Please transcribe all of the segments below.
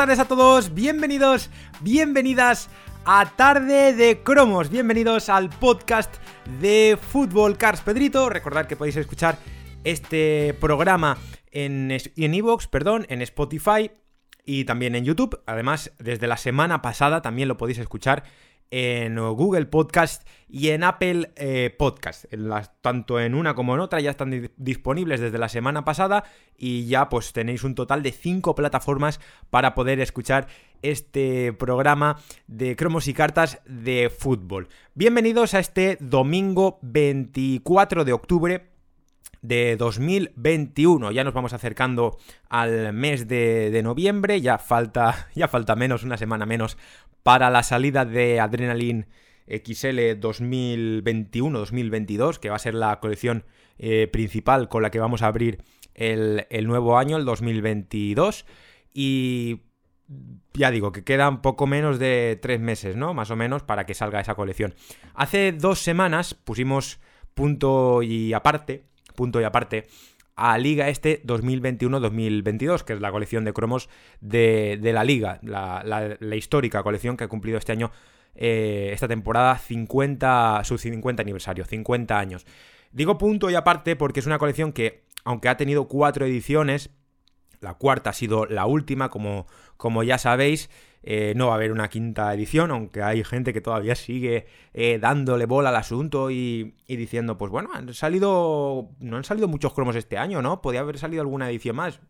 tardes a todos, bienvenidos, bienvenidas a Tarde de Cromos, bienvenidos al podcast de Fútbol Cars Pedrito. Recordad que podéis escuchar este programa en Evox, perdón, en Spotify y también en YouTube. Además, desde la semana pasada también lo podéis escuchar en Google Podcast y en Apple eh, Podcast. tanto en una como en otra ya están disponibles desde la semana pasada y ya pues tenéis un total de 5 plataformas para poder escuchar este programa de cromos y cartas de fútbol. Bienvenidos a este domingo 24 de octubre de 2021. Ya nos vamos acercando al mes de, noviembre, ya falta, ya falta menos, una semana menos para la salida de Adrenaline XL 2021-2022, que va a ser la colección eh, principal con la que vamos a abrir el, nuevo año, el 2022. Y ya digo, que quedan poco menos de tres meses, ¿no? Más o menos para que salga esa colección. Hace dos semanas pusimos punto y aparte, punto y aparte, a Liga este 2021-2022, que es la colección de cromos de, la Liga, la, histórica colección que ha cumplido este año, eh, esta temporada, 50, su 50 aniversario, 50 años. Digo punto y aparte porque es una colección que, aunque ha tenido cuatro ediciones, la cuarta ha sido la última, como, como ya sabéis, eh, no va a haber una quinta edición, aunque hay gente que todavía sigue eh, dándole bola al asunto y, diciendo, pues bueno, han salido. No han salido muchos cromos este año, ¿no? Podría haber salido alguna edición más.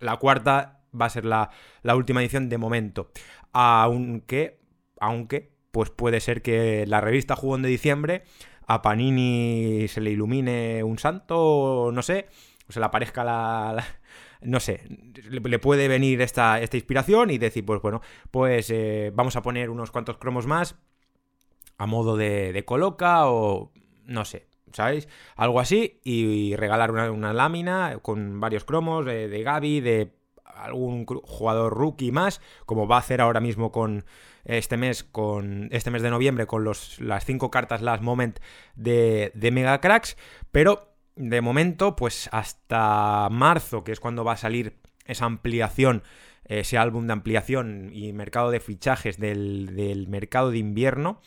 La cuarta va a ser la, última edición de momento. Aunque. Aunque. Pues puede ser que la revista Jugón de Diciembre. A Panini se le ilumine un santo, no sé. O se le aparezca la no sé, le puede venir esta, esta inspiración y decir, pues bueno, pues eh, vamos a poner unos cuantos cromos más a modo de, coloca o no sé, ¿sabéis? Algo así y, regalar una, lámina con varios cromos de, de Gaby, de algún jugador rookie más, como va a hacer ahora mismo con este mes, con este mes de noviembre, con los, las cinco cartas Last Moment de, de Mega Cracks, pero de momento, pues hasta marzo, que es cuando va a salir esa ampliación, ese álbum de ampliación y mercado de fichajes del, mercado de invierno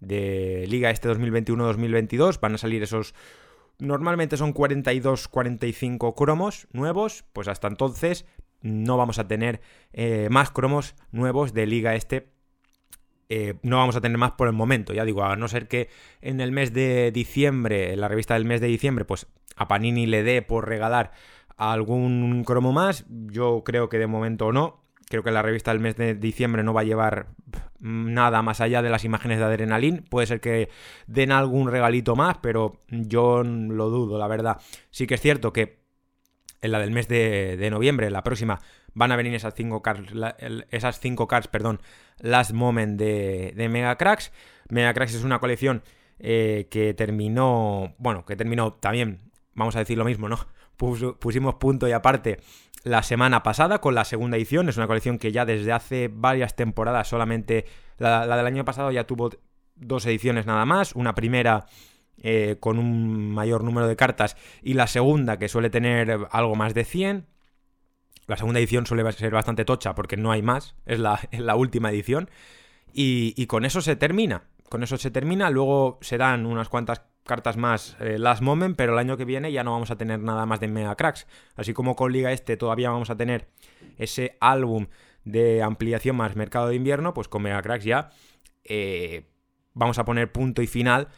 de Liga este 2021-2022, van a salir esos... Normalmente son 42-45 cromos nuevos, pues hasta entonces no vamos a tener eh, más cromos nuevos de Liga este eh, no vamos a tener más por el momento, ya digo, a no ser que en el mes de diciembre, en la revista del mes de diciembre, pues a Panini le dé por regalar algún cromo más, yo creo que de momento no, creo que la revista del mes de diciembre no va a llevar nada más allá de las imágenes de Adrenaline. Puede ser que den algún regalito más, pero yo lo dudo, la verdad. Sí que es cierto que en la del mes de, noviembre, la próxima, van a venir esas cinco cards, esas cinco cards, perdón, Last Moment de, de Mega Cracks. Mega Cracks es una colección eh, que terminó, bueno, que terminó también, vamos a decir lo mismo, ¿no? pusimos punto y aparte la semana pasada con la segunda edición. Es una colección que ya desde hace varias temporadas solamente, la, la del año pasado ya tuvo dos ediciones nada más. Una primera eh, con un mayor número de cartas y la segunda que suele tener algo más de 100. La segunda edición suele ser bastante tocha porque no hay más, es la, la última edición. Y, con eso se termina. Con eso se termina. Luego se dan unas cuantas cartas más eh, last moment, pero el año que viene ya no vamos a tener nada más de Mega Cracks. Así como con Liga Este todavía vamos a tener ese álbum de ampliación más mercado de invierno, pues con Mega Cracks ya eh, vamos a poner punto y final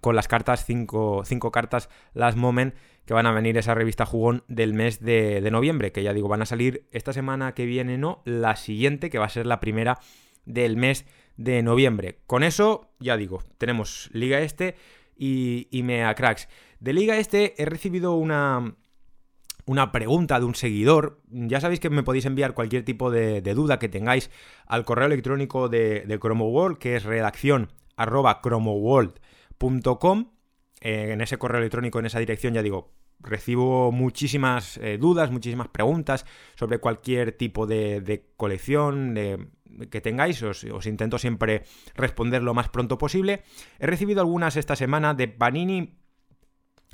con las cartas, cinco, cartas Last Moment que van a venir esa revista jugón del mes de, noviembre, que ya digo, van a salir esta semana que viene, no, la siguiente, que va a ser la primera del mes de noviembre. Con eso, ya digo, tenemos Liga Este y, y Mea Cracks. De Liga Este he recibido una, una pregunta de un seguidor. Ya sabéis que me podéis enviar cualquier tipo de, duda que tengáis al correo electrónico de, de World, que es redacción arroba cromoworld.com. Eh, en ese correo electrónico, en esa dirección, ya digo, recibo muchísimas eh, dudas, muchísimas preguntas sobre cualquier tipo de, colección que tengáis. Os, intento siempre responder lo más pronto posible. He recibido algunas esta semana de Panini.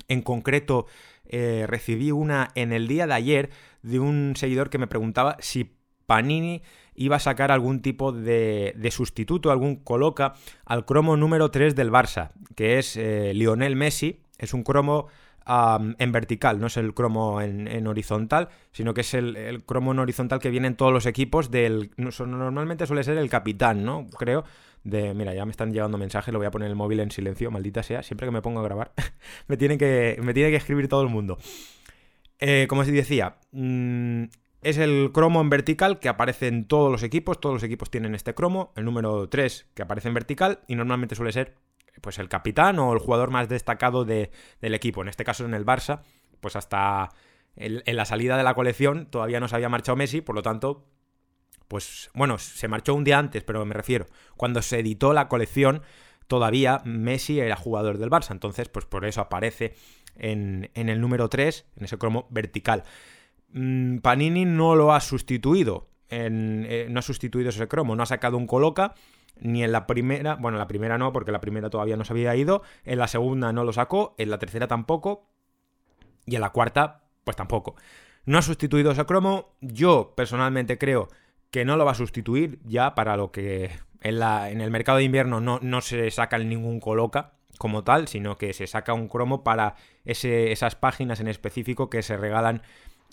En concreto, eh, recibí una en el día de ayer de un seguidor que me preguntaba si Panini iba a sacar algún tipo de, sustituto, algún coloca al cromo número 3 del Barça, que es eh, Lionel Messi. Es un cromo en vertical, no es el cromo en, horizontal, sino que es el, cromo en horizontal que viene en todos los equipos del... Normalmente suele ser el capitán, ¿no? Creo. De, mira, ya me están llegando mensajes, lo voy a poner el móvil en silencio, maldita sea, siempre que me pongo a grabar, me, tiene que, me tiene que escribir todo el mundo. Eh, como os decía, mm, es el cromo en vertical que aparece en todos los equipos. Todos los equipos tienen este cromo. El número 3 que aparece en vertical. Y normalmente suele ser pues el capitán o el jugador más destacado del equipo. En este caso en el Barça. Pues hasta en la salida de la colección todavía no se había marchado Messi. Por lo tanto, pues bueno, se marchó un día antes, pero me refiero. Cuando se editó la colección, todavía Messi era jugador del Barça. Entonces, pues por eso aparece en, en el número 3, en ese cromo vertical. Mm, Panini no lo ha sustituido. Eh, no ha sustituido ese cromo, no ha sacado un coloca. Ni en la primera, bueno, la primera no, porque la primera todavía no se había ido. En la segunda no lo sacó, en la tercera tampoco. Y en la cuarta, pues tampoco. No ha sustituido ese cromo. Yo personalmente creo que no lo va a sustituir ya para lo que en, en el mercado de invierno no, se saca ningún coloca como tal, sino que se saca un cromo para esas páginas en específico que se regalan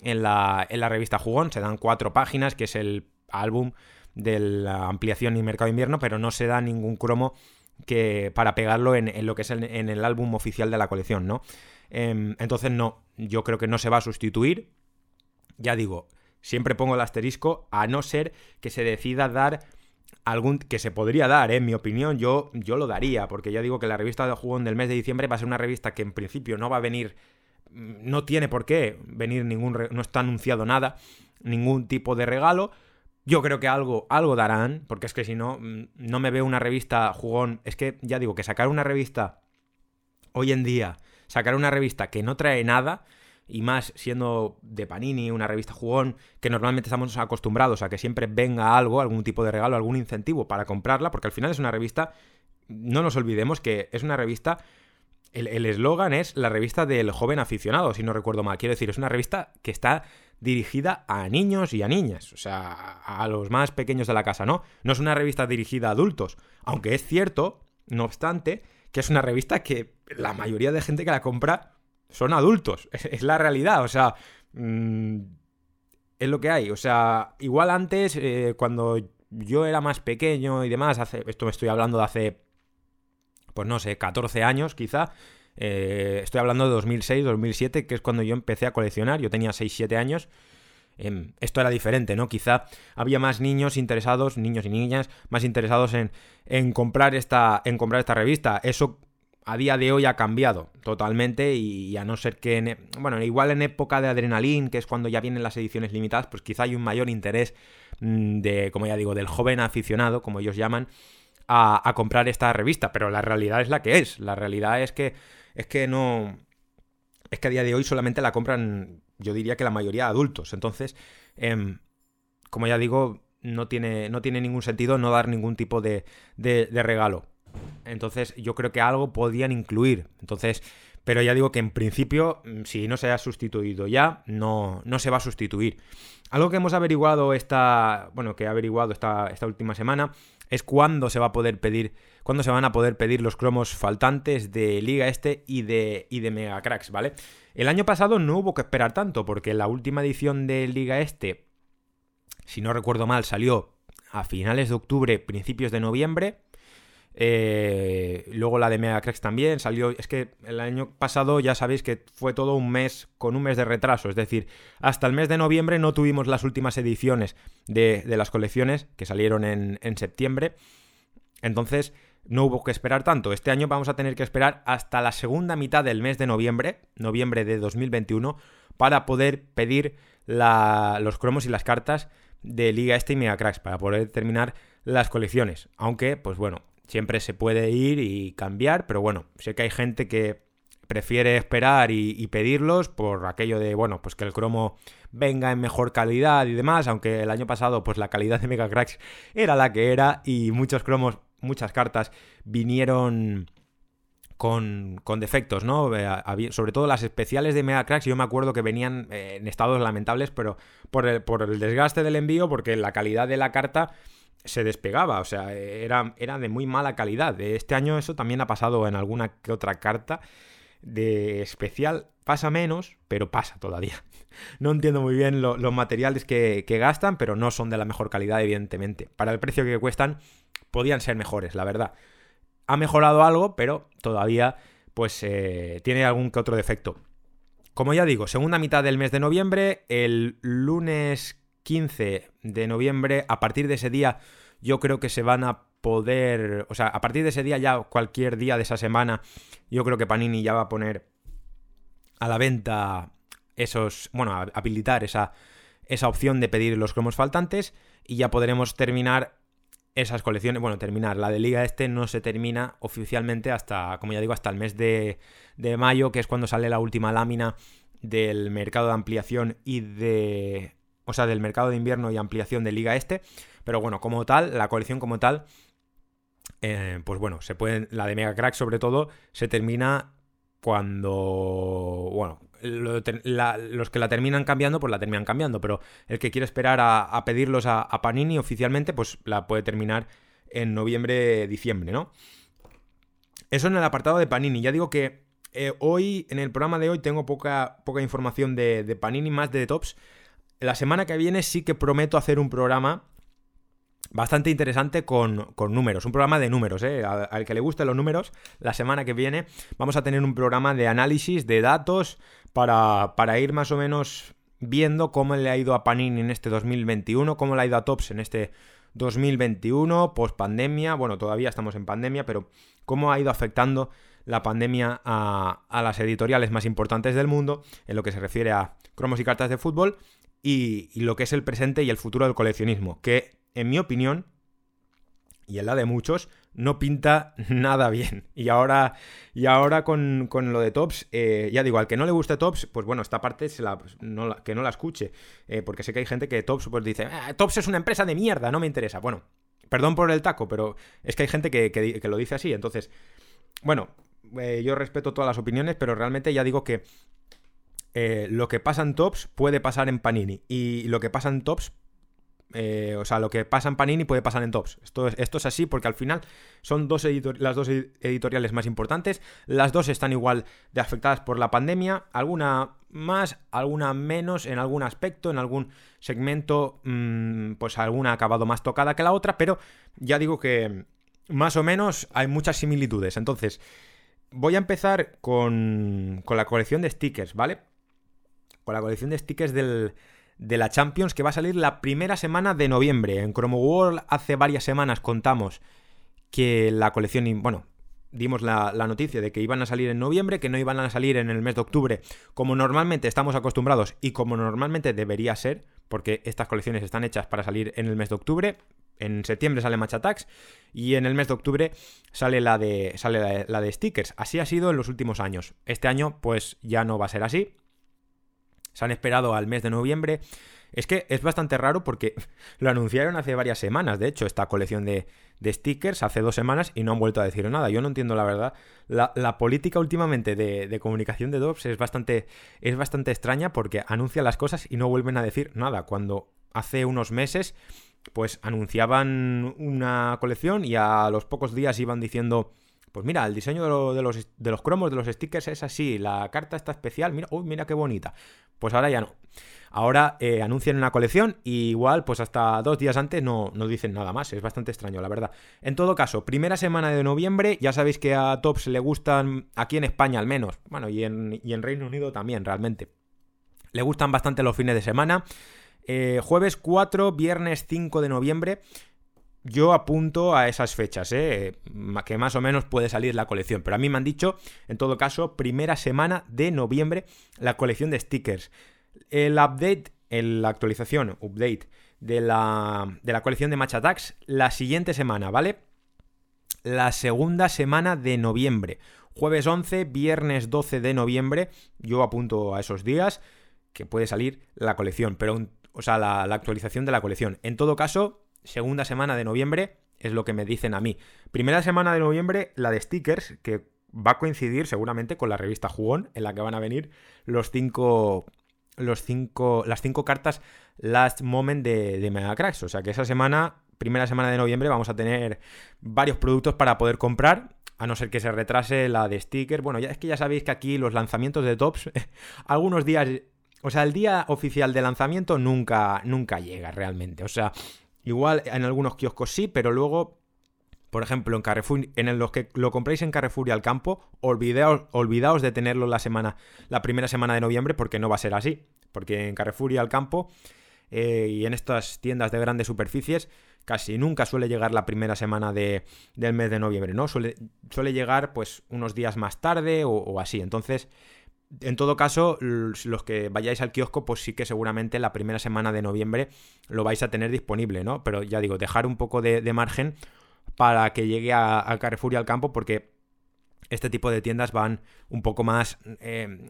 en la, revista Jugón. Se dan cuatro páginas, que es el álbum de la ampliación y mercado de invierno, pero no se da ningún cromo que para pegarlo en, lo que es en el álbum oficial de la colección, ¿no? Em, entonces no, yo creo que no se va a sustituir. Ya digo, siempre pongo el asterisco, a no ser que se decida dar algún que se podría dar, ¿eh? en mi opinión, yo, yo lo daría, porque ya digo que la revista de Jugón del mes de diciembre va a ser una revista que en principio no va a venir no tiene por qué venir ningún, no está anunciado nada, ningún tipo de regalo. Yo creo que algo, algo darán, porque es que si no, mm, no me veo una revista jugón. Es que ya digo que sacar una revista hoy en día, sacar una revista que no trae nada, y más siendo de Panini, una revista jugón, que normalmente estamos acostumbrados a que siempre venga algo, algún tipo de regalo, algún incentivo para comprarla, porque al final es una revista, no nos olvidemos que es una revista el eslogan es la revista del joven aficionado, si no recuerdo mal. Quiero decir, es una revista que está dirigida a niños y a niñas, o sea, a los más pequeños de la casa, ¿no? No es una revista dirigida a adultos, aunque es cierto, no obstante, que es una revista que la mayoría de gente que la compra son adultos, es, la realidad, o sea, mm, es lo que hay, o sea, igual antes, eh, cuando yo era más pequeño y demás, hace, esto me estoy hablando de hace pues no sé, 14 años quizá. Eh, estoy hablando de 2006, 2007, que es cuando yo empecé a coleccionar. Yo tenía 6, 7 años. Em, esto era diferente, ¿no? Quizá había más niños interesados, niños y niñas, más interesados en, en, comprar, esta, en comprar esta revista. Eso a día de hoy ha cambiado totalmente y, a no ser que, e, bueno, igual en época de adrenalín, que es cuando ya vienen las ediciones limitadas, pues quizá hay un mayor interés mm, de, como ya digo, del joven aficionado, como ellos llaman, a, comprar esta revista, pero la realidad es la que es. La realidad es que es que no es que a día de hoy solamente la compran, yo diría que la mayoría de adultos. Entonces, em, como ya digo, no tiene, no tiene ningún sentido no dar ningún tipo de, de, regalo. Entonces, yo creo que algo podían incluir. Entonces, pero ya digo que en principio, mm, si no se ha sustituido ya, no, no se va a sustituir. Algo que hemos averiguado esta. Bueno, que he averiguado esta, esta última semana es cuándo se va a poder pedir, se van a poder pedir los cromos faltantes de Liga Este y de, y de Mega Cracks, ¿vale? El año pasado no hubo que esperar tanto, porque la última edición de Liga Este, si no recuerdo mal, salió a finales de octubre, principios de noviembre. Eh, luego la de Mega Cracks también salió. Es que el año pasado ya sabéis que fue todo un mes con un mes de retraso. Es decir, hasta el mes de noviembre no tuvimos las últimas ediciones de, las colecciones que salieron en, septiembre. Entonces no hubo que esperar tanto. Este año vamos a tener que esperar hasta la segunda mitad del mes de noviembre, noviembre de 2021, para poder pedir los cromos y las cartas de Liga Este y Mega Cracks para poder terminar las colecciones. Aunque, pues bueno, siempre se puede ir y cambiar, pero bueno, sé que hay gente que prefiere esperar y, pedirlos por aquello de, bueno, pues que el cromo venga en mejor calidad y demás, aunque el año pasado pues la calidad de Mega Cracks era la que era y muchos cromos, muchas cartas vinieron con, con defectos, ¿no? Sobre todo las especiales de Mega Cracks, yo me acuerdo que venían en estados lamentables, pero por el, por el desgaste del envío, porque la calidad de la carta se despegaba, o sea, era, era de muy mala calidad. Este año eso también ha pasado en alguna que otra carta de especial. Pasa menos, pero pasa todavía. No entiendo muy bien los materiales que, gastan, pero no son de la mejor calidad, evidentemente. Para el precio que cuestan, podían ser mejores, la verdad. Ha mejorado algo, pero todavía pues eh, tiene algún que otro defecto. Como ya digo, segunda mitad del mes de noviembre, el lunes 15 de noviembre, a partir de ese día yo creo que se van a poder, o sea, a partir de ese día ya cualquier día de esa semana, yo creo que Panini ya va a poner a la venta esos, bueno, a habilitar esa, esa opción de pedir los cromos faltantes y ya podremos terminar esas colecciones, bueno, terminar. La de Liga Este no se termina oficialmente hasta, como ya digo, hasta el mes de, de mayo, que es cuando sale la última lámina del mercado de ampliación y de... O sea, del mercado de invierno y ampliación de Liga Este. Pero bueno, como tal, la colección como tal eh, pues bueno, se pueden, la de Mega Crack sobre todo, se termina cuando, bueno, los que la terminan cambiando, pues la terminan cambiando, pero el que quiere esperar a, pedirlos a, Panini oficialmente, pues la puede terminar en noviembre, diciembre, ¿no? Eso en el apartado de Panini. Ya digo que eh, hoy, en el programa de hoy, tengo poca, poca información de, de Panini, más de Tops. La semana que viene sí que prometo hacer un programa bastante interesante con, números, un programa de números, ¿eh? al, que le gusten los números, la semana que viene vamos a tener un programa de análisis de datos para, para ir más o menos viendo cómo le ha ido a Panini en este 2021, cómo le ha ido a Tops en este 2021, post pandemia, bueno, todavía estamos en pandemia, pero cómo ha ido afectando la pandemia a, a, las editoriales más importantes del mundo en lo que se refiere a cromos y cartas de fútbol y, lo que es el presente y el futuro del coleccionismo, que en mi opinión, y en la de muchos, no pinta nada bien. Y ahora, y ahora con, lo de Tops, eh, ya digo, al que no le guste Tops, pues bueno, esta parte se la, que no la escuche. Eh, porque sé que hay gente que Tops pues dice, ah, Tops es una empresa de mierda, no me interesa. Bueno, perdón por el taco, pero es que hay gente que, lo dice así. Entonces, bueno, eh, yo respeto todas las opiniones, pero realmente ya digo que lo que pasa en Tops puede pasar en Panini. Y lo que pasa en Tops eh, o sea, lo que pasa en Panini puede pasar en Tops. Esto, esto es así porque al final son dos las dos editoriales más importantes. Las dos están igual de afectadas por la pandemia. Alguna más, alguna menos en algún aspecto, en algún segmento, mm, pues alguna ha acabado más tocada que la otra. Pero ya digo que más o menos hay muchas similitudes. Entonces, voy a empezar con, con la colección de stickers, ¿vale? Con la colección de stickers del de la Champions que va a salir la primera semana de noviembre. En Chromo World hace varias semanas contamos que la colección, bueno, dimos la, noticia de que iban a salir en noviembre, que no iban a salir en el mes de octubre, como normalmente estamos acostumbrados y como normalmente debería ser, porque estas colecciones están hechas para salir en el mes de octubre. En septiembre sale Match Attacks y en el mes de octubre sale la de, sale la de stickers. Así ha sido en los últimos años. Este año pues ya no va a ser así se han esperado al mes de noviembre. Es que es bastante raro porque lo anunciaron hace varias semanas, de hecho, esta colección de, stickers hace dos semanas y no han vuelto a decir nada. Yo no entiendo la verdad. La, política últimamente de, comunicación de Dobbs es bastante, es bastante extraña porque anuncian las cosas y no vuelven a decir nada. Cuando hace unos meses, pues anunciaban una colección y a los pocos días iban diciendo pues mira, el diseño de, los, cromos, de los stickers es así, la carta está especial, mira, uy, mira qué bonita. Pues ahora ya no. Ahora eh, anuncian una colección y igual, pues hasta dos días antes no, no, dicen nada más. Es bastante extraño, la verdad. En todo caso, primera semana de noviembre, ya sabéis que a Tops le gustan, aquí en España al menos, bueno, y en, y en Reino Unido también, realmente. Le gustan bastante los fines de semana. Eh, jueves 4, viernes 5 de noviembre yo apunto a esas fechas, ¿eh? que más o menos puede salir la colección. Pero a mí me han dicho, en todo caso, primera semana de noviembre, la colección de stickers. El update, la actualización, update de la, de la colección de Match Attacks, la siguiente semana, ¿vale? La segunda semana de noviembre. Jueves 11, viernes 12 de noviembre. Yo apunto a esos días que puede salir la colección, pero, o sea, la actualización de la colección. En todo caso, segunda semana de noviembre, es lo que me dicen a mí. Primera semana de noviembre, la de stickers, que va a coincidir seguramente con la revista Jugón, en la que van a venir los cinco. Los cinco. Las cinco cartas Last Moment de, de Megacracks. O sea que esa semana, primera semana de noviembre, vamos a tener varios productos para poder comprar. A no ser que se retrase la de sticker. Bueno, ya es que ya sabéis que aquí los lanzamientos de tops, algunos días. O sea, el día oficial de lanzamiento nunca, nunca llega realmente. O sea, igual en algunos kioscos sí, pero luego por ejemplo, en Carrefour, en los que lo compréis en Carrefour y al campo, olvidaos, olvidaos de tenerlo la semana, la primera semana de noviembre, porque no va a ser así. Porque en Carrefour y al campo eh, y en estas tiendas de grandes superficies casi nunca suele llegar la primera semana de, del mes de noviembre, ¿no? Suele, suele, llegar pues unos días más tarde o, o así. Entonces, en todo caso, los que vayáis al kiosco, pues sí que seguramente la primera semana de noviembre lo vais a tener disponible, ¿no? Pero ya digo, dejar un poco de, margen para que llegue al Carrefour y al campo porque este tipo de tiendas van un poco más eh,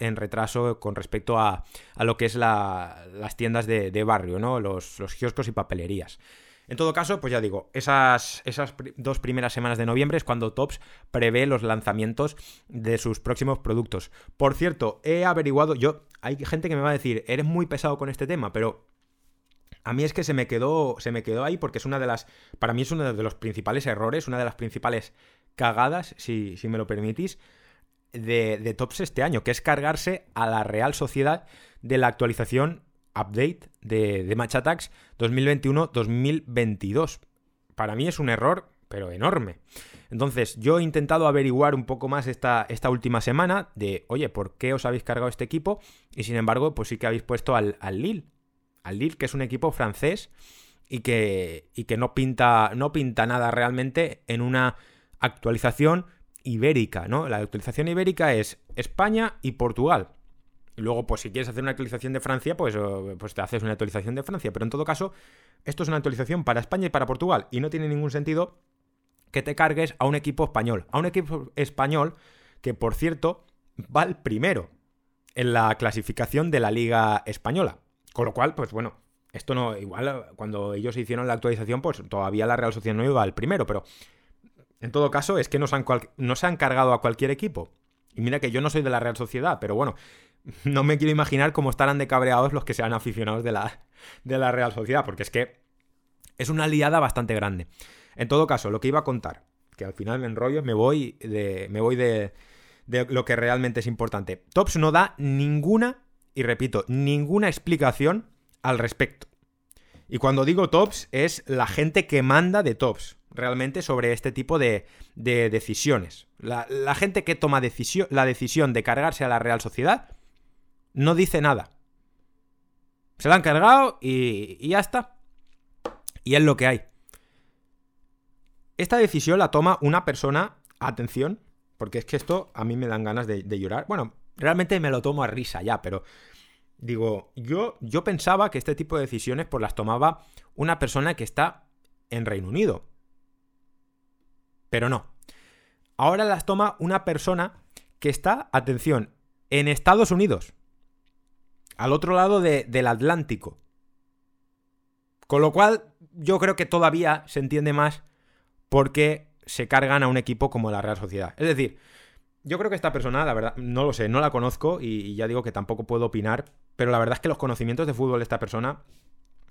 en retraso con respecto a, lo que es las tiendas de, barrio, ¿no? Los, kioscos y papelerías. En todo caso, pues ya digo, esas, esas dos primeras semanas de noviembre es cuando Tops prevé los lanzamientos de sus próximos productos. Por cierto, he averiguado, yo, hay gente que me va a decir, eres muy pesado con este tema, pero a mí es que se me quedó, se me quedó ahí porque es una de las, para mí es uno de los principales errores, una de las principales cagadas, si, si me lo permitís, de, de, Tops este año, que es cargarse a la Real Sociedad de la actualización update de, de Match Attacks 2021-2022. Para mí es un error, pero enorme. Entonces, yo he intentado averiguar un poco más esta, esta última semana de, oye, ¿por qué os habéis cargado este equipo? Y sin embargo, pues sí que habéis puesto al, al Lille al Lille, que es un equipo francés y que, y que no, pinta, no pinta nada realmente en una actualización ibérica, ¿no? La actualización ibérica es España y Portugal. Y luego, pues si quieres hacer una actualización de Francia, pues, pues te haces una actualización de Francia. Pero en todo caso, esto es una actualización para España y para Portugal. Y no tiene ningún sentido que te cargues a un equipo español. A un equipo español que, por cierto, va el primero en la clasificación de la Liga Española. Con lo cual, pues bueno, esto no, igual cuando ellos hicieron la actualización, pues todavía la Real Sociedad no iba al primero, pero en todo caso es que no se han, no se han cargado a cualquier equipo. Y mira que yo no soy de la Real Sociedad, pero bueno, no me quiero imaginar cómo estarán de cabreados los que sean aficionados de la, de la Real Sociedad, porque es que es una liada bastante grande. En todo caso, lo que iba a contar, que al final me enrollo, me voy de, me voy de, de lo que realmente es importante. Tops no da ninguna y repito, ninguna explicación al respecto. Y cuando digo tops es la gente que manda de tops, realmente sobre este tipo de, decisiones. La, gente que toma la decisión de cargarse a la Real Sociedad no dice nada. Se la han cargado y, ya está. Y es lo que hay. Esta decisión la toma una persona, atención, porque es que esto a mí me dan ganas de, de llorar. Bueno, realmente me lo tomo a risa ya, pero digo, yo, yo pensaba que este tipo de decisiones pues las tomaba una persona que está en Reino Unido. Pero no. Ahora las toma una persona que está, atención, en Estados Unidos. Al otro lado del Atlántico. Con lo cual, yo creo que todavía se entiende más por qué se cargan a un equipo como la Real Sociedad. Es decir, yo creo que esta persona, la verdad, no lo sé, no la conozco y, ya digo que tampoco puedo opinar, pero la verdad es que los conocimientos de fútbol de esta persona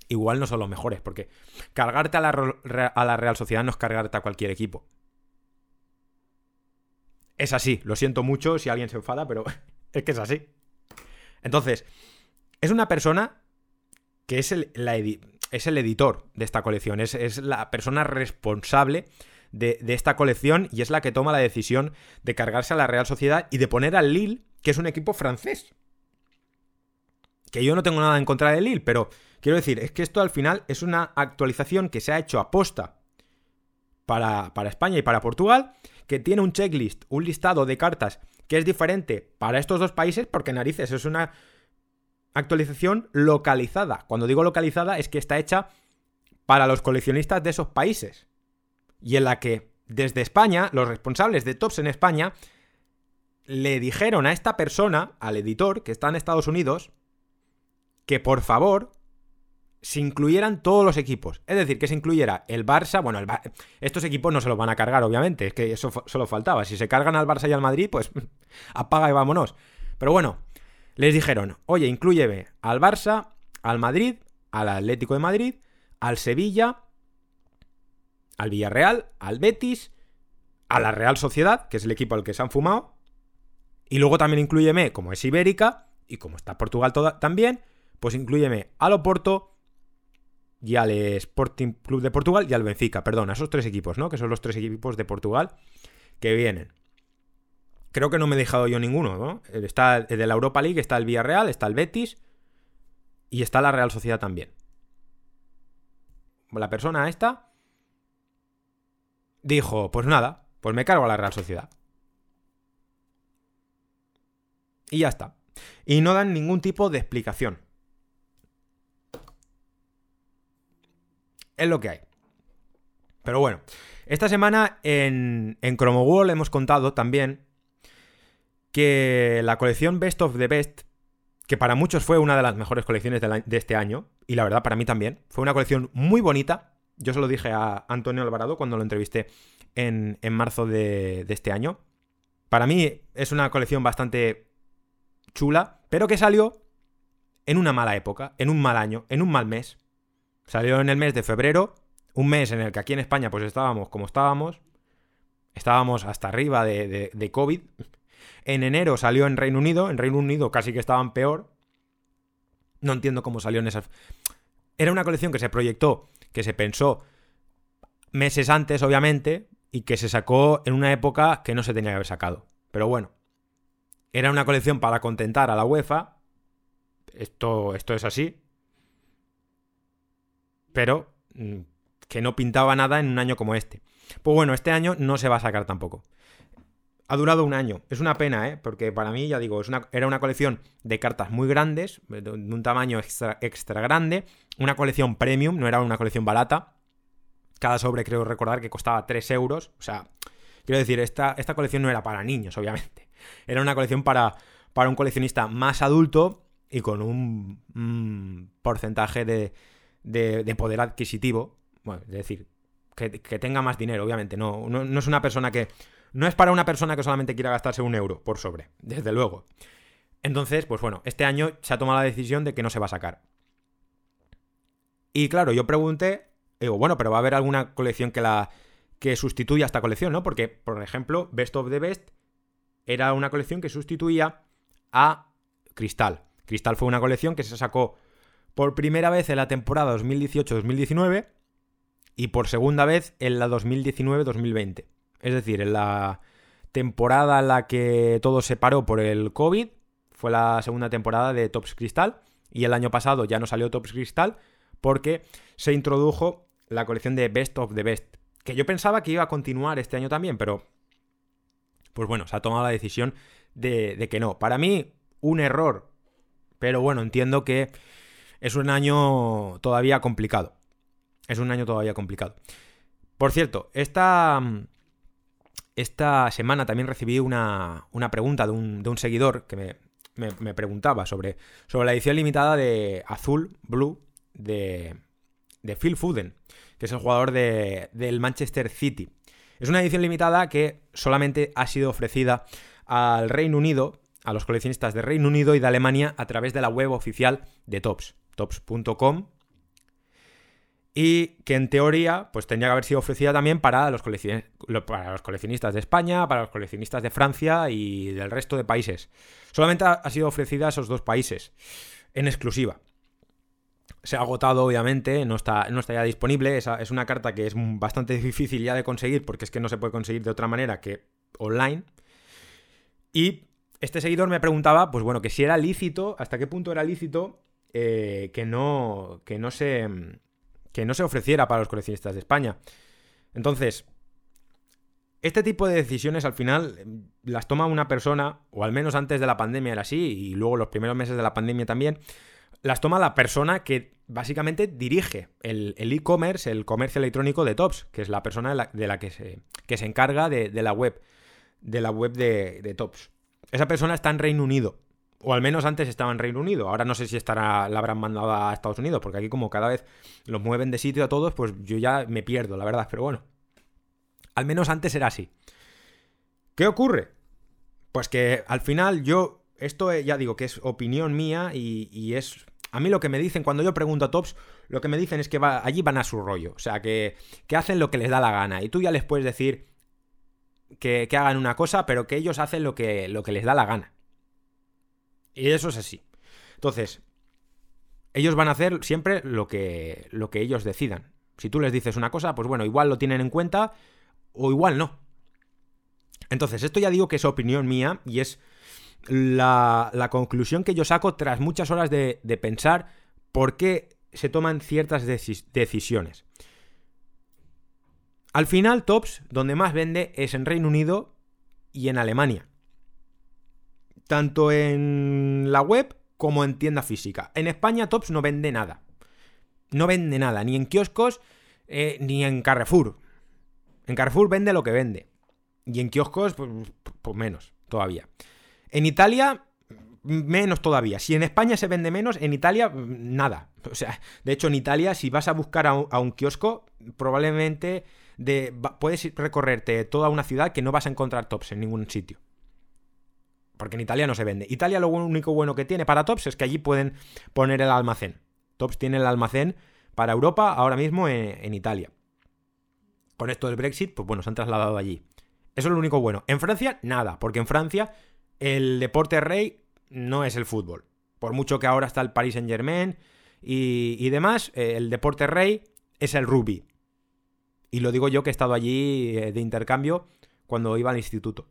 igual no son los mejores, porque cargarte a la, a la Real Sociedad no es cargarte a cualquier equipo. Es así, lo siento mucho si alguien se enfada, pero es que es así. Entonces, es una persona que es el, es el editor de esta colección, es, es la persona responsable de, esta colección y es la que toma la decisión de cargarse a la Real Sociedad y de poner al Lille, que es un equipo francés. Que yo no tengo nada en contra del Lille, pero quiero decir, es que esto al final es una actualización que se ha hecho a posta para, para España y para Portugal, que tiene un checklist, un listado de cartas que es diferente para estos dos países, porque narices es una actualización localizada. Cuando digo localizada es que está hecha para los coleccionistas de esos países y en la que desde España, los responsables de Tops en España, le dijeron a esta persona, al editor, que está en Estados Unidos, que por favor se incluyeran todos los equipos. Es decir, que se incluyera el Barça. Bueno, estos equipos no se los van a cargar, obviamente. Es que eso solo faltaba. Si se cargan al Barça y al Madrid, pues apaga y vámonos. Pero bueno, les dijeron, oye, incluyeme al Barça, al Madrid, al Atlético de Madrid, al Sevilla, al Villarreal, al Betis, a la Real Sociedad, que es el equipo al que se han fumado. Y luego también incluyeme, como es Ibérica, y como está Portugal también, pues incluyeme al Oporto, y al Sporting Club de Portugal y al Benfica, perdón, a esos tres equipos, ¿no? Que son los tres equipos de Portugal que vienen. Creo que no me he dejado yo ninguno, ¿no? Está el de la Europa League, está el Villarreal, está el Betis y está la Real Sociedad también. La persona esta dijo, pues nada, pues me cargo a la Real Sociedad. Y ya está. Y no dan ningún tipo de explicación. es lo que hay. Pero bueno, esta semana en, en Chrome hemos contado también que la colección Best of the Best, que para muchos fue una de las mejores colecciones de, este año, y la verdad para mí también, fue una colección muy bonita. Yo se lo dije a Antonio Alvarado cuando lo entrevisté en, marzo de, de este año. Para mí es una colección bastante chula, pero que salió en una mala época, en un mal año, en un mal mes. Salió en el mes de febrero, un mes en el que aquí en España pues estábamos como estábamos, estábamos hasta arriba de, de, COVID. En enero salió en Reino Unido, en Reino Unido casi que estaban peor. No entiendo cómo salió en esas... Era una colección que se proyectó, que se pensó meses antes, obviamente, y que se sacó en una época que no se tenía que haber sacado. Pero bueno, era una colección para contentar a la UEFA. Esto, esto es así pero mm, que no pintaba nada en un año como este. Pues bueno, este año no se va a sacar tampoco. Ha durado un año. Es una pena, ¿eh? Porque para mí, ya digo, era una colección de cartas muy grandes, de un tamaño extra, extra grande. Una colección premium, no era una colección barata. Cada sobre creo recordar que costaba 3 euros. O sea, quiero decir, esta, esta colección no era para niños, obviamente. Era una colección para, para un coleccionista más adulto y con un porcentaje de, de, poder adquisitivo, bueno, es decir, que, tenga más dinero, obviamente, no, no, es una persona que... No es para una persona que solamente quiera gastarse un euro por sobre, desde luego. Entonces, pues bueno, este año se ha tomado la decisión de que no se va a sacar. Y claro, yo pregunté, digo, bueno, pero va a haber alguna colección que la que sustituya esta colección, ¿no? Porque, por ejemplo, Best of the Best era una colección que sustituía a Cristal. Cristal fue una colección que se sacó por primera vez en la temporada 2018-2019 y por segunda vez en la 2019-2020. Es decir, en la temporada en la que todo se paró por el COVID, fue la segunda temporada de Tops Cristal, y el año pasado ya no salió Tops Cristal porque se introdujo la colección de Best of the Best, que yo pensaba que iba a continuar este año también, pero pues bueno, se ha tomado la decisión de, de que no. Para mí, un error, pero bueno, entiendo que es un año todavía complicado. Es un año todavía complicado. Por cierto, esta, esta semana también recibí una, una pregunta de un, de un, seguidor que me, preguntaba sobre, sobre la edición limitada de Azul Blue de, de Phil Foden, que es el jugador de, del Manchester City. Es una edición limitada que solamente ha sido ofrecida al Reino Unido, a los coleccionistas de Reino Unido y de Alemania a través de la web oficial de Tops tops.com y que en teoría pues tendría que haber sido ofrecida también para los, para los coleccionistas de España, para los coleccionistas de Francia y del resto de países. Solamente ha sido ofrecida a esos dos países en exclusiva. Se ha agotado, obviamente, no está, no está ya disponible. Esa, es una carta que es bastante difícil ya de conseguir porque es que no se puede conseguir de otra manera que online. Y este seguidor me preguntaba, pues bueno, que si era lícito, hasta qué punto era lícito eh, que, no, que, no se, que no se ofreciera para los coleccionistas de España. Entonces, este tipo de decisiones al final em, las toma una persona, o al menos antes de la pandemia era así, y luego los primeros meses de la pandemia también, las toma la persona que básicamente dirige el e-commerce, el, comercio electrónico de Tops, que es la persona de la, que, se, que se encarga de, la web, de la web de, de Tops. Esa persona está en Reino Unido, O al menos antes estaba en Reino Unido. Ahora no sé si estará, la habrán mandado a Estados Unidos, porque aquí como cada vez los mueven de sitio a todos, pues yo ya me pierdo, la verdad. Pero bueno, al menos antes era así. ¿Qué ocurre? Pues que al final yo, esto eh, ya digo que es opinión mía y, es... A mí lo que me dicen cuando yo pregunto a Tops, lo que me dicen es que allí van a su rollo. O sea, que, que hacen lo que les da la gana. Y tú ya les puedes decir que, que hagan una cosa, pero que ellos hacen lo que, lo que les da la gana. Y eso es así. Entonces, ellos van a hacer siempre lo que, lo que ellos decidan. Si tú les dices una cosa, pues bueno, igual lo tienen en cuenta o igual no. Entonces, esto ya digo que es opinión mía y es la, conclusión que yo saco tras muchas horas de, de pensar por qué se toman ciertas decisiones. Al final, Tops, donde más vende es en Reino Unido y en Alemania tanto en la web como en tienda física. En España Tops no vende nada. No vende nada, ni en kioscos eh, ni en Carrefour. En Carrefour vende lo que vende. Y en kioscos, pues, pues, menos, todavía. En Italia, menos todavía. Si en España se vende menos, en Italia, nada. O sea, de hecho, en Italia, si vas a buscar a un, kiosco, probablemente de, puedes recorrerte toda una ciudad que no vas a encontrar tops en ningún sitio. Porque en Italia no se vende. Italia lo único bueno que tiene para Tops es que allí pueden poner el almacén. Tops tiene el almacén para Europa ahora mismo en, Italia. Con esto del Brexit, pues bueno, se han trasladado allí. Eso es lo único bueno. En Francia, nada, porque en Francia el deporte rey no es el fútbol. Por mucho que ahora está el Paris Saint Germain y, demás, eh, el deporte rey es el rugby. Y lo digo yo que he estado allí eh, de intercambio cuando iba al instituto.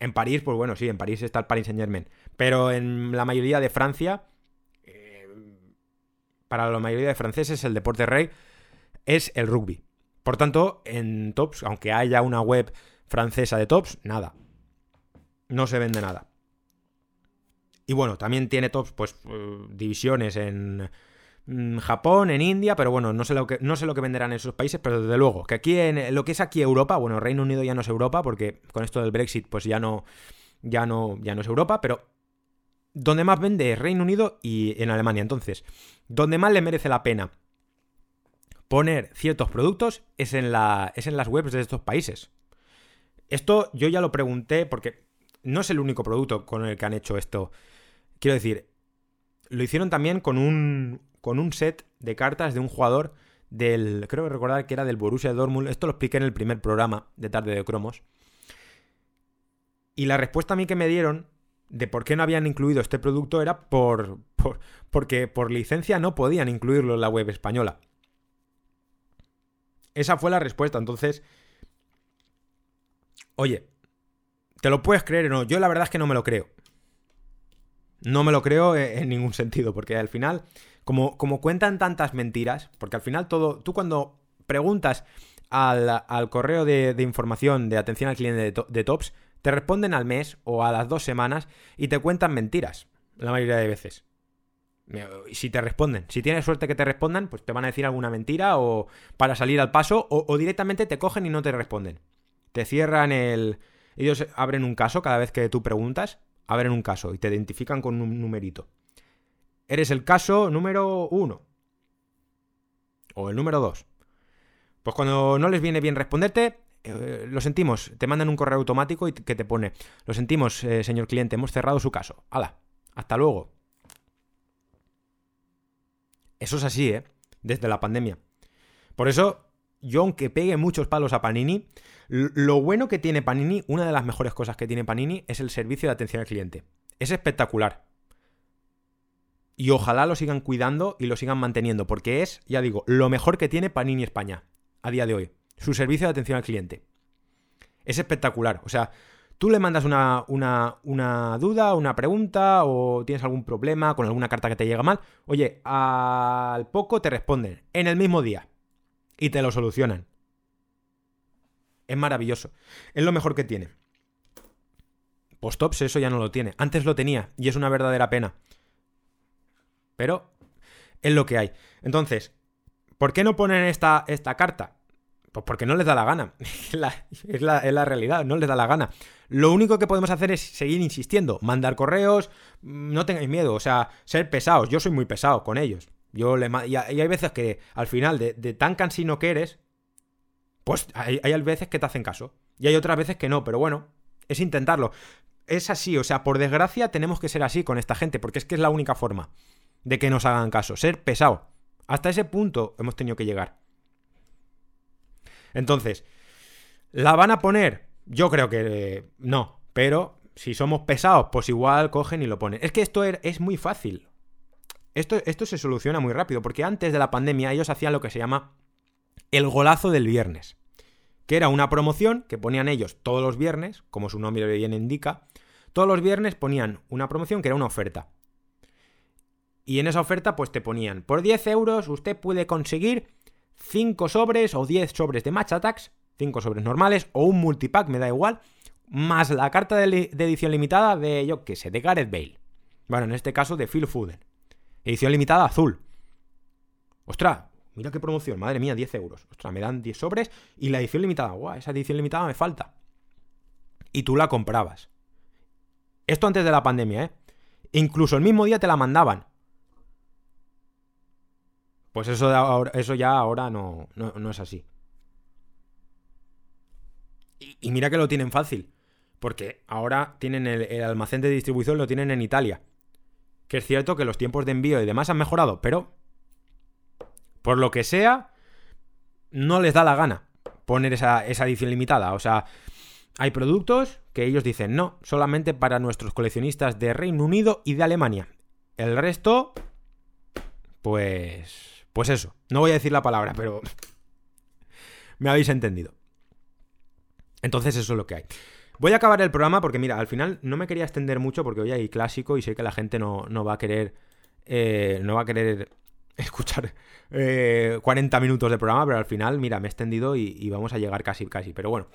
En París, pues bueno, sí, en París está el Paris Saint Germain. Pero en la mayoría de Francia, eh, para la mayoría de franceses, el deporte rey es el rugby. Por tanto, en Tops, aunque haya una web francesa de Tops, nada. No se vende nada. Y bueno, también tiene Tops, pues, eh, divisiones en Japón, en India, pero bueno, no sé lo que, no sé lo que venderán en esos países, pero desde luego, que aquí en lo que es aquí Europa, bueno, Reino Unido ya no es Europa, porque con esto del Brexit, pues ya no, ya no, ya no es Europa, pero donde más vende es Reino Unido y en Alemania. Entonces, donde más le merece la pena poner ciertos productos es en, la, es en las webs de estos países. Esto yo ya lo pregunté porque no es el único producto con el que han hecho esto. Quiero decir, lo hicieron también con un, con un set de cartas de un jugador del, creo que recordar que era del Borussia Dortmund, esto lo expliqué en el primer programa de Tarde de Cromos. Y la respuesta a mí que me dieron de por qué no habían incluido este producto era por, por porque por licencia no podían incluirlo en la web española. Esa fue la respuesta, entonces... Oye, ¿te lo puedes creer o no? Yo la verdad es que no me lo creo. No me lo creo en ningún sentido, porque al final como, cuentan tantas mentiras, porque al final todo, tú cuando preguntas al, correo de, información de atención al cliente de, Tops, te responden al mes o a las dos semanas y te cuentan mentiras, la mayoría de veces. Si te responden, si tienes suerte que te respondan, pues te van a decir alguna mentira o para salir al paso o directamente te cogen y no te responden. Te cierran el... Ellos abren un caso cada vez que tú preguntas, abren un caso y te identifican con un numerito. Eres el caso número uno. O el número dos. Pues cuando no les viene bien responderte, eh, lo sentimos, te mandan un correo automático y que te pone, lo sentimos, eh, señor cliente, hemos cerrado su caso. Hala, hasta luego. Eso es así, ¿eh? Desde la pandemia. Por eso, yo aunque pegue muchos palos a Panini, lo bueno que tiene Panini, una de las mejores cosas que tiene Panini es el servicio de atención al cliente. Es espectacular. Y ojalá lo sigan cuidando y lo sigan manteniendo, porque es, ya digo, lo mejor que tiene Panini España a día de hoy. Su servicio de atención al cliente. Es espectacular. O sea, tú le mandas una, una, una duda, una pregunta o tienes algún problema con alguna carta que te llega mal. Oye, al poco te responden en el mismo día y te lo solucionan. Es maravilloso. Es lo mejor que tiene. Postops eso ya no lo tiene. Antes lo tenía y es una verdadera pena. Pero es lo que hay. Entonces, ¿por qué no ponen esta, esta carta? Pues porque no les da la gana. es, la, realidad, no les da la gana. Lo único que podemos hacer es seguir insistiendo, mandar correos, mm, no tengáis miedo, o sea, ser pesados. Yo soy muy pesado con ellos. Y hay veces que al final de, tan cansino que eres, pues hay, hay veces que te hacen caso. Y hay otras veces que no, pero bueno, es intentarlo. Es así, o sea, por desgracia tenemos que ser así con esta gente, porque es que es la única forma de que nos hagan caso, ser pesado. Hasta ese punto hemos tenido que llegar. Entonces, ¿la van a poner? Yo creo que no, pero si somos pesados, pues igual cogen y lo ponen. Es que esto er, es muy fácil. Esto, esto se soluciona muy rápido, porque antes de la pandemia ellos hacían lo que se llama el golazo del viernes, que era una promoción que ponían ellos todos los viernes, como su nombre bien indica, todos los viernes ponían una promoción que era una oferta. Y en esa oferta pues te ponían, por 10 euros usted puede conseguir 5 sobres o 10 sobres de Match Attacks, 5 sobres normales o un multipack, me da igual, más la carta de, edición limitada de, yo qué sé, de Gareth Bale. Bueno, en este caso de Phil Foden. Edición limitada azul. Ostras, mira qué promoción, madre mía, 10 euros. Ostras, me dan 10 sobres y la edición limitada, guau, esa edición limitada me falta. Y tú la comprabas. Esto antes de la pandemia, ¿eh? Incluso el mismo día te la mandaban. Pues eso, eso ya ahora no, no, es así. Y, mira que lo tienen fácil. Porque ahora tienen el, almacén de distribución, lo tienen en Italia. Que es cierto que los tiempos de envío y demás han mejorado, pero por lo que sea, no les da la gana poner esa, edición limitada. O sea, hay productos que ellos dicen no, solamente para nuestros coleccionistas de Reino Unido y de Alemania. El resto, pues pues eso, no voy a decir la palabra, pero me habéis entendido. Entonces eso es lo que hay. Voy a acabar el programa porque, mira, al final no me quería extender mucho porque hoy hay clásico y sé que la gente no, va a querer. Eh, no va a querer escuchar 40 eh, minutos de programa, pero al final, mira, me he extendido y, vamos a llegar casi, casi. Pero bueno.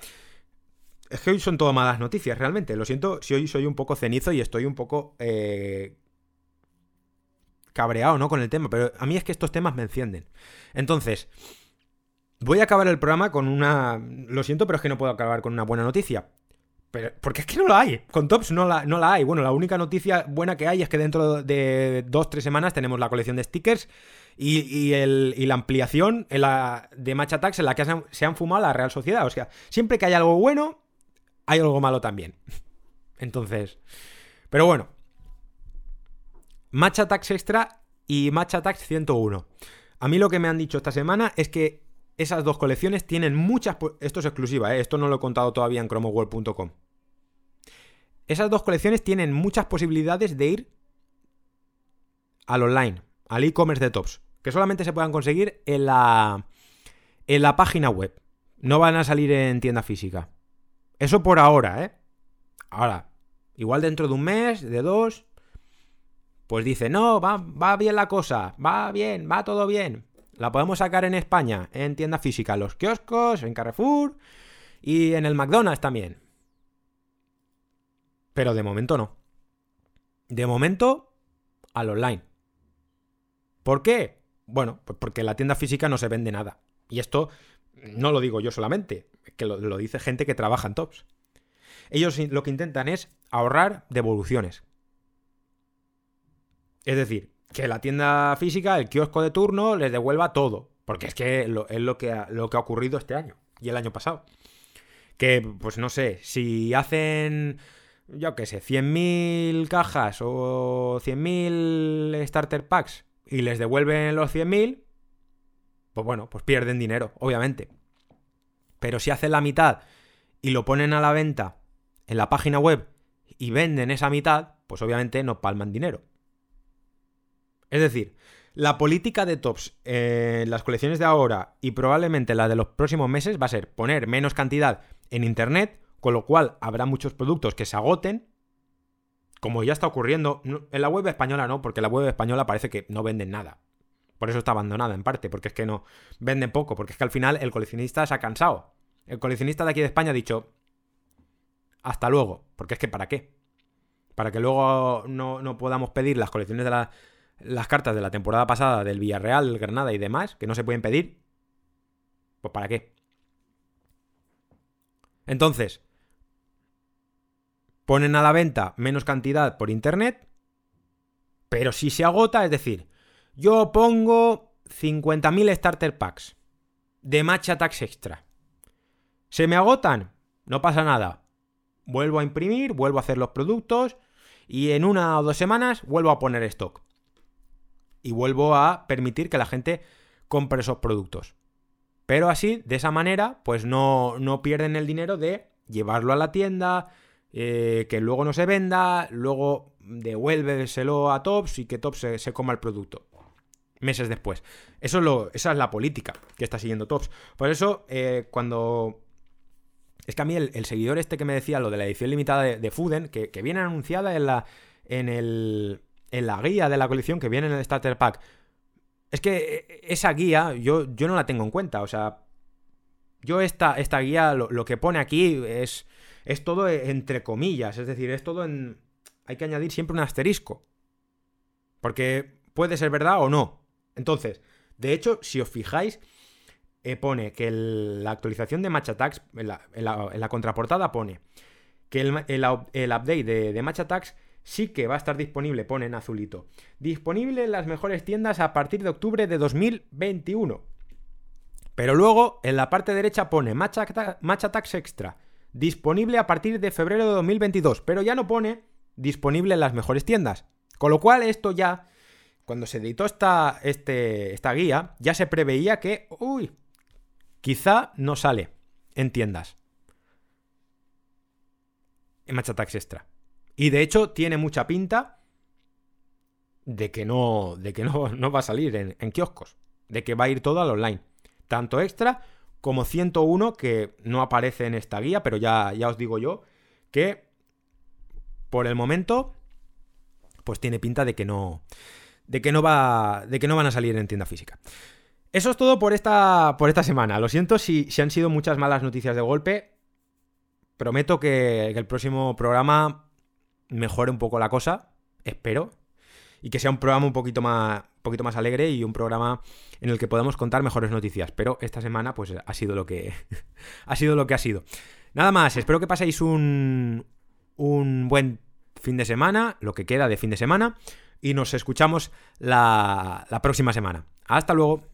Es que hoy son todo malas noticias, realmente. Lo siento si hoy soy un poco cenizo y estoy un poco eh, cabreado, ¿no? Con el tema, pero a mí es que estos temas me encienden. Entonces, voy a acabar el programa con una... Lo siento, pero es que no puedo acabar con una buena noticia. Pero, porque es que no la hay. Con Tops no la, no la hay. Bueno, la única noticia buena que hay es que dentro de dos, tres semanas tenemos la colección de stickers y, la ampliación en la, de Match Attacks en la que se han fumado la Real Sociedad. O sea, siempre que hay algo bueno, hay algo malo también. Entonces... Pero bueno, Match Attacks Extra y Match Attacks 101. A mí lo que me han dicho esta semana es que esas dos colecciones tienen muchas... Esto es exclusiva, ¿eh? esto no lo he contado todavía en chromoworld.com. Esas dos colecciones tienen muchas posibilidades de ir al online, al e-commerce de Tops, que solamente se puedan conseguir en la, en la página web. No van a salir en tienda física. Eso por ahora, ¿eh? Ahora, igual dentro de un mes, de dos, pues dice, no, va, bien la cosa, va bien, va todo bien. La podemos sacar en España, en tienda física, los kioscos, en Carrefour y en el McDonald's también. Pero de momento no. De momento, al online. ¿Por qué? Bueno, pues porque la tienda física no se vende nada. Y esto no lo digo yo solamente, que lo, dice gente que trabaja en tops. Ellos lo que intentan es ahorrar devoluciones. Es decir, que la tienda física, el kiosco de turno, les devuelva todo. Porque es que es lo que, lo que ha ocurrido este año y el año pasado. Que, pues no sé, si hacen, yo qué sé, 100.000 cajas o 100.000 starter packs y les devuelven los 100.000, pues bueno, pues pierden dinero, obviamente. Pero si hacen la mitad y lo ponen a la venta en la página web y venden esa mitad, pues obviamente no palman dinero. Es decir, la política de tops en las colecciones de ahora y probablemente la de los próximos meses va a ser poner menos cantidad en Internet, con lo cual habrá muchos productos que se agoten, como ya está ocurriendo. En la web española no, porque la web española parece que no venden nada. Por eso está abandonada en parte, porque es que no venden poco, porque es que al final el coleccionista se ha cansado. El coleccionista de aquí de España ha dicho, hasta luego, porque es que ¿para qué? Para que luego no, no podamos pedir las colecciones de la las cartas de la temporada pasada del Villarreal, del Granada y demás, que no se pueden pedir, pues ¿para qué? Entonces, ponen a la venta menos cantidad por internet, pero si se agota, es decir, yo pongo 50.000 starter packs de Matcha Tax Extra. ¿Se me agotan? No pasa nada. Vuelvo a imprimir, vuelvo a hacer los productos y en una o dos semanas vuelvo a poner stock. Y vuelvo a permitir que la gente compre esos productos. Pero así, de esa manera, pues no, no pierden el dinero de llevarlo a la tienda, eh, que luego no se venda, luego devuélveselo a Tops y que Tops se, coma el producto. Meses después. Eso es lo, esa es la política que está siguiendo Tops. Por eso, eh, cuando. Es que a mí el, seguidor este que me decía lo de la edición limitada de, Fuden, que, viene anunciada en la. En, el, en la guía de la colección, que viene en el Starter Pack. Es que eh, esa guía yo, yo no la tengo en cuenta. O sea, yo esta, esta guía, lo, que pone aquí es, es todo entre comillas. Es decir, es todo en... Hay que añadir siempre un asterisco. Porque puede ser verdad o no. Entonces, de hecho, si os fijáis, eh, pone que la actualización de Match Attacks, en la, contraportada pone que el, update de, de Match Attacks sí que va a estar disponible, pone en azulito. Disponible en las mejores tiendas a partir de octubre de 2021. Pero luego en la parte derecha pone Match, Attacks Extra. Disponible a partir de febrero de 2022. Pero ya no pone disponible en las mejores tiendas. Con lo cual esto ya, cuando se editó esta, este, esta guía, ya se preveía que, uy, quizá no sale en tiendas. En Match Attacks Extra. Y de hecho tiene mucha pinta de que no, de que no, no va a salir en, kioscos. De que va a ir todo al online. Tanto extra como 101 que no aparece en esta guía, pero ya, ya os digo yo que por el momento pues tiene pinta de que no de que no va de que no van a salir en tienda física. Eso es todo por esta por esta semana. Lo siento si, si han sido muchas malas noticias de golpe. Prometo que, que el próximo programa mejore un poco la cosa, espero, y que sea un programa un poquito más, un poquito más alegre y un programa en el que podamos contar mejores noticias. Pero esta semana, pues ha sido lo que ha sido lo que ha sido. Nada más, espero que paséis un, un buen fin de semana, lo que queda de fin de semana, y nos escuchamos la, la próxima semana. Hasta luego.